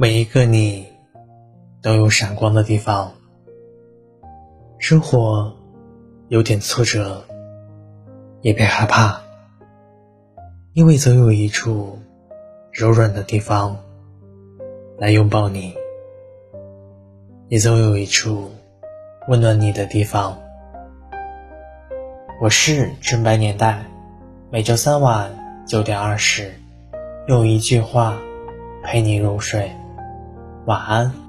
每一个你都有闪光的地方。生活有点挫折，也别害怕，因为总有一处柔软的地方来拥抱你，也总有一处温暖你的地方。我是纯白年代，每周三晚九点二十，用一句话陪你入睡，晚安。